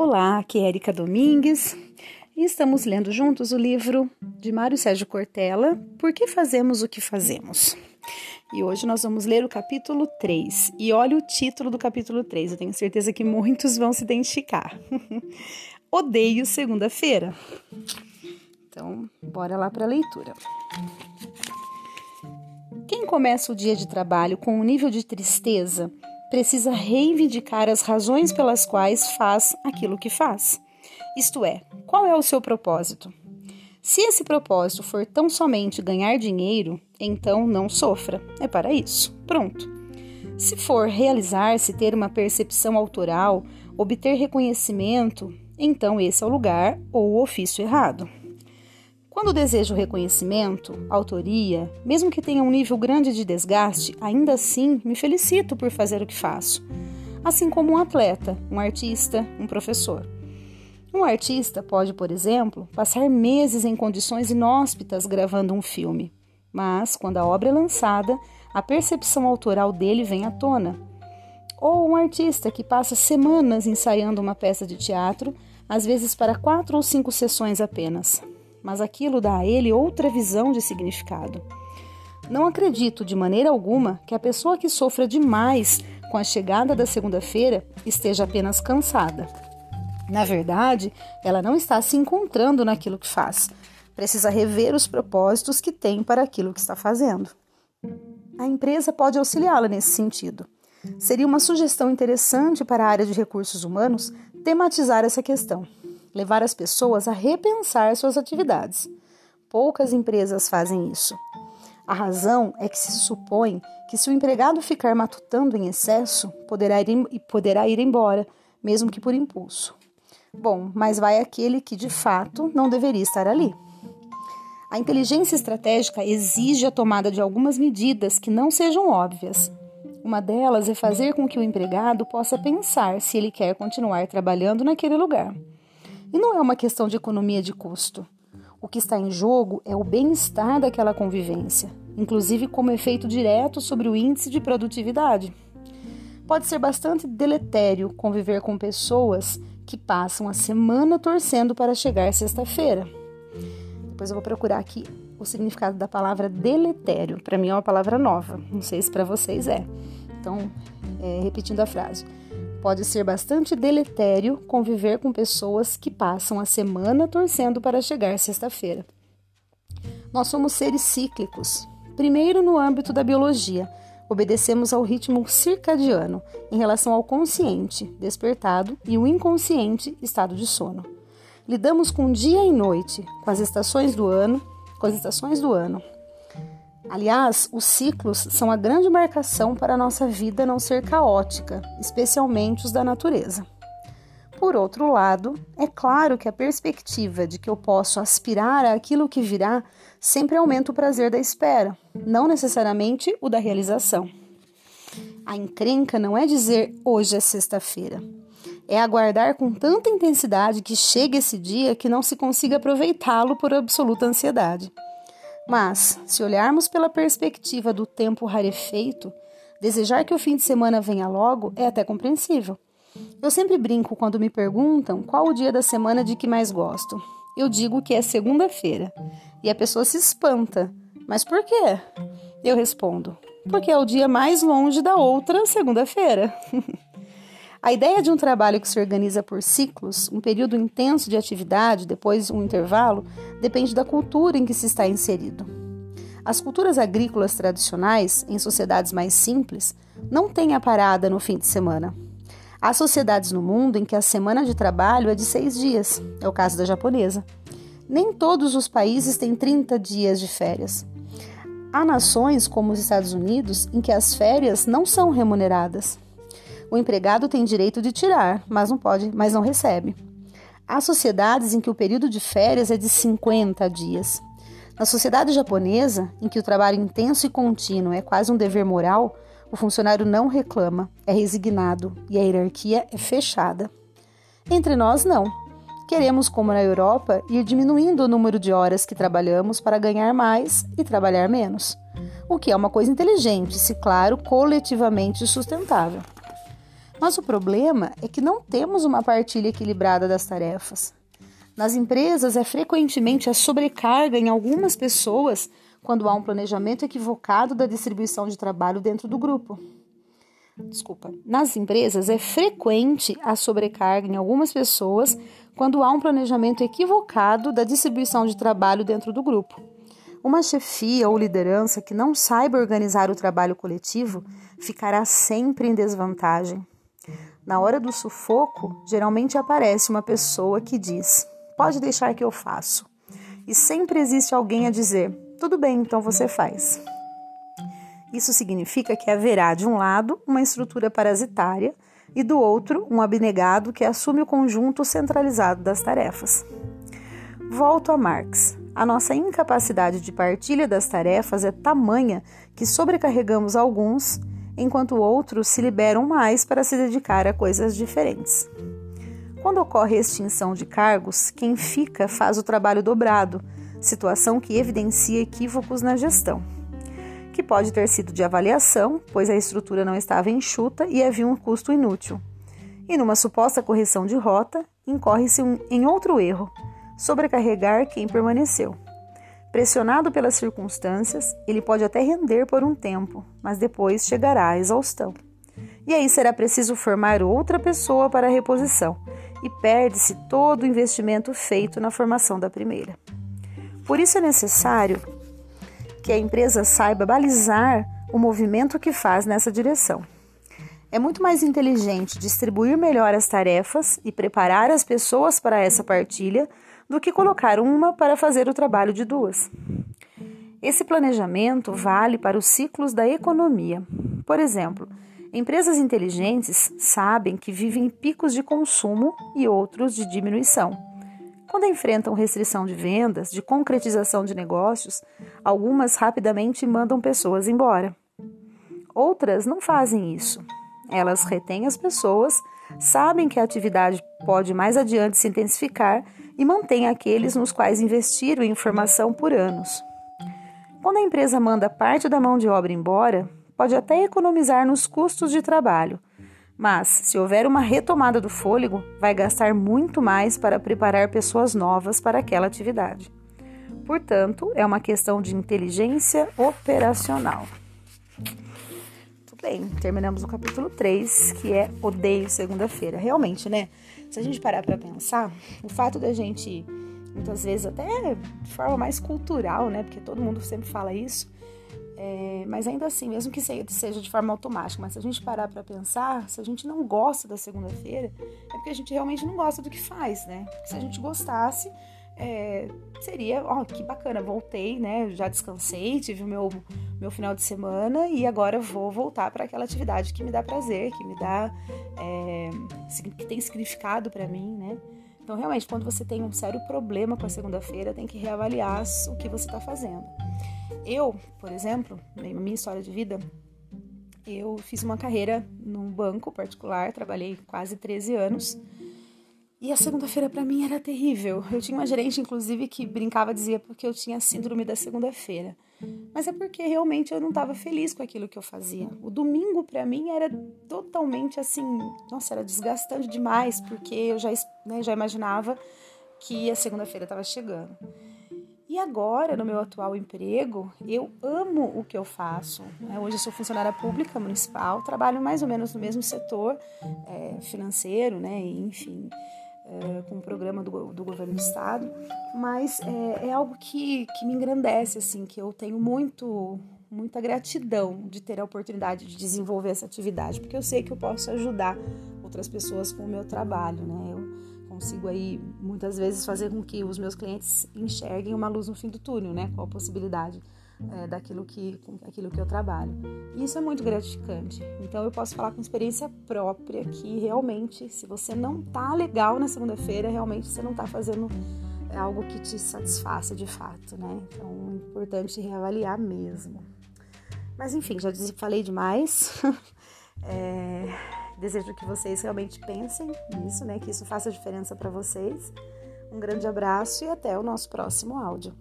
Olá, aqui é Erika Domingues e estamos lendo juntos o livro de Mário Sérgio Cortella, Por que fazemos o que fazemos? E hoje nós vamos ler o capítulo 3. E olha o título do capítulo 3, eu tenho certeza que muitos vão se identificar. Odeio segunda-feira. Então, bora lá para a leitura. Quem começa o dia de trabalho com um nível de tristeza precisa reivindicar as razões pelas quais faz aquilo que faz. Isto é, qual é o seu propósito? Se esse propósito for tão somente ganhar dinheiro, então não sofra. É para isso. Pronto. Se for realizar-se, ter uma percepção autoral, obter reconhecimento, então esse é o lugar ou o ofício errado. Quando desejo reconhecimento, autoria, mesmo que tenha um nível grande de desgaste, ainda assim me felicito por fazer o que faço. Assim como um atleta, um artista, um professor. Um artista pode, por exemplo, passar meses em condições inóspitas gravando um filme, mas quando a obra é lançada, a percepção autoral dele vem à tona. Ou um artista que passa semanas ensaiando uma peça de teatro, às vezes para quatro ou cinco sessões apenas mas aquilo dá a ele outra visão de significado. Não acredito de maneira alguma que a pessoa que sofra demais com a chegada da segunda-feira esteja apenas cansada. Na verdade, ela não está se encontrando naquilo que faz. Precisa rever os propósitos que tem para aquilo que está fazendo. A empresa pode auxiliá-la nesse sentido. Seria uma sugestão interessante para a área de recursos humanos tematizar essa questão levar as pessoas a repensar suas atividades. Poucas empresas fazem isso. A razão é que se supõe que se o empregado ficar matutando em excesso, poderá ir, poderá ir embora, mesmo que por impulso. Bom, mas vai aquele que de fato não deveria estar ali. A inteligência estratégica exige a tomada de algumas medidas que não sejam óbvias. Uma delas é fazer com que o empregado possa pensar se ele quer continuar trabalhando naquele lugar. E não é uma questão de economia de custo. O que está em jogo é o bem-estar daquela convivência, inclusive como efeito direto sobre o índice de produtividade. Pode ser bastante deletério conviver com pessoas que passam a semana torcendo para chegar sexta-feira. Depois eu vou procurar aqui o significado da palavra deletério. Para mim é uma palavra nova, não sei se para vocês é. Então, é, repetindo a frase. Pode ser bastante deletério conviver com pessoas que passam a semana torcendo para chegar sexta-feira. Nós somos seres cíclicos. Primeiro, no âmbito da biologia, obedecemos ao ritmo circadiano em relação ao consciente, despertado, e o inconsciente, estado de sono. Lidamos com dia e noite, com as estações do ano, com as estações do ano, Aliás, os ciclos são a grande marcação para a nossa vida não ser caótica, especialmente os da natureza. Por outro lado, é claro que a perspectiva de que eu posso aspirar àquilo que virá sempre aumenta o prazer da espera, não necessariamente o da realização. A encrenca não é dizer hoje é sexta-feira. É aguardar com tanta intensidade que chegue esse dia que não se consiga aproveitá-lo por absoluta ansiedade. Mas, se olharmos pela perspectiva do tempo rarefeito, desejar que o fim de semana venha logo é até compreensível. Eu sempre brinco quando me perguntam qual o dia da semana de que mais gosto. Eu digo que é segunda-feira. E a pessoa se espanta. Mas por quê? Eu respondo: porque é o dia mais longe da outra segunda-feira. A ideia de um trabalho que se organiza por ciclos, um período intenso de atividade, depois um intervalo, depende da cultura em que se está inserido. As culturas agrícolas tradicionais, em sociedades mais simples, não têm a parada no fim de semana. Há sociedades no mundo em que a semana de trabalho é de seis dias, é o caso da japonesa. Nem todos os países têm 30 dias de férias. Há nações, como os Estados Unidos, em que as férias não são remuneradas. O empregado tem direito de tirar, mas não pode, mas não recebe. Há sociedades em que o período de férias é de 50 dias. Na sociedade japonesa, em que o trabalho intenso e contínuo é quase um dever moral, o funcionário não reclama, é resignado e a hierarquia é fechada. Entre nós, não. Queremos, como na Europa, ir diminuindo o número de horas que trabalhamos para ganhar mais e trabalhar menos. O que é uma coisa inteligente, se claro, coletivamente sustentável. Mas o problema é que não temos uma partilha equilibrada das tarefas. Nas empresas, é frequentemente a sobrecarga em algumas pessoas quando há um planejamento equivocado da distribuição de trabalho dentro do grupo. Desculpa. Nas empresas, é frequente a sobrecarga em algumas pessoas quando há um planejamento equivocado da distribuição de trabalho dentro do grupo. Uma chefia ou liderança que não saiba organizar o trabalho coletivo ficará sempre em desvantagem. Na hora do sufoco, geralmente aparece uma pessoa que diz: Pode deixar que eu faço. E sempre existe alguém a dizer: Tudo bem, então você faz. Isso significa que haverá, de um lado, uma estrutura parasitária e do outro, um abnegado que assume o conjunto centralizado das tarefas. Volto a Marx. A nossa incapacidade de partilha das tarefas é tamanha que sobrecarregamos alguns enquanto outros se liberam mais para se dedicar a coisas diferentes. Quando ocorre extinção de cargos, quem fica faz o trabalho dobrado, situação que evidencia equívocos na gestão, que pode ter sido de avaliação, pois a estrutura não estava enxuta e havia um custo inútil. E numa suposta correção de rota, incorre-se em outro erro, sobrecarregar quem permaneceu. Pressionado pelas circunstâncias, ele pode até render por um tempo, mas depois chegará à exaustão. E aí será preciso formar outra pessoa para a reposição, e perde-se todo o investimento feito na formação da primeira. Por isso é necessário que a empresa saiba balizar o movimento que faz nessa direção. É muito mais inteligente distribuir melhor as tarefas e preparar as pessoas para essa partilha do que colocar uma para fazer o trabalho de duas. Esse planejamento vale para os ciclos da economia. Por exemplo, empresas inteligentes sabem que vivem em picos de consumo e outros de diminuição. Quando enfrentam restrição de vendas, de concretização de negócios, algumas rapidamente mandam pessoas embora. Outras não fazem isso. Elas retêm as pessoas, sabem que a atividade pode mais adiante se intensificar e mantém aqueles nos quais investiram em formação por anos. Quando a empresa manda parte da mão de obra embora, pode até economizar nos custos de trabalho, mas se houver uma retomada do fôlego, vai gastar muito mais para preparar pessoas novas para aquela atividade. Portanto, é uma questão de inteligência operacional. Bem, terminamos o capítulo 3, que é Odeio Segunda-feira. Realmente, né? Se a gente parar para pensar, o fato da gente, muitas vezes até de forma mais cultural, né? Porque todo mundo sempre fala isso, é, mas ainda assim, mesmo que seja de forma automática, mas se a gente parar para pensar, se a gente não gosta da segunda-feira, é porque a gente realmente não gosta do que faz, né? Porque se a gente gostasse, é, seria, ó, que bacana, voltei, né? Já descansei, tive o meu, meu final de semana e agora vou voltar para aquela atividade que me dá prazer, que me dá, é, que tem significado para mim, né? Então, realmente, quando você tem um sério problema com a segunda-feira, tem que reavaliar o que você está fazendo. Eu, por exemplo, na minha história de vida, eu fiz uma carreira num banco particular, trabalhei quase 13 anos. E a segunda-feira para mim era terrível. Eu tinha uma gerente, inclusive, que brincava, dizia porque eu tinha síndrome da segunda-feira. Mas é porque realmente eu não estava feliz com aquilo que eu fazia. O domingo para mim era totalmente assim, nossa, era desgastante demais, porque eu já, né, já imaginava que a segunda-feira estava chegando. E agora, no meu atual emprego, eu amo o que eu faço. Né? Hoje eu sou funcionária pública municipal, trabalho mais ou menos no mesmo setor é, financeiro, né? enfim, é, com o programa do, do governo do estado, mas é, é, algo que, que me engrandece, assim, que eu tenho muito muita gratidão de ter a oportunidade de desenvolver essa atividade, porque eu sei que eu posso ajudar outras pessoas com o meu trabalho, né? Eu consigo aí muitas vezes fazer com que os meus clientes enxerguem uma luz no fim do túnel, né? Qual a possibilidade é, daquilo que, aquilo que eu trabalho. E isso é muito gratificante. Então eu posso falar com experiência própria que realmente, se você não tá legal na segunda-feira, realmente você não tá fazendo é, algo que te satisfaça de fato, né? Então é importante reavaliar mesmo. Mas enfim, já falei demais. é, desejo que vocês realmente pensem nisso, né? Que isso faça diferença para vocês. Um grande abraço e até o nosso próximo áudio.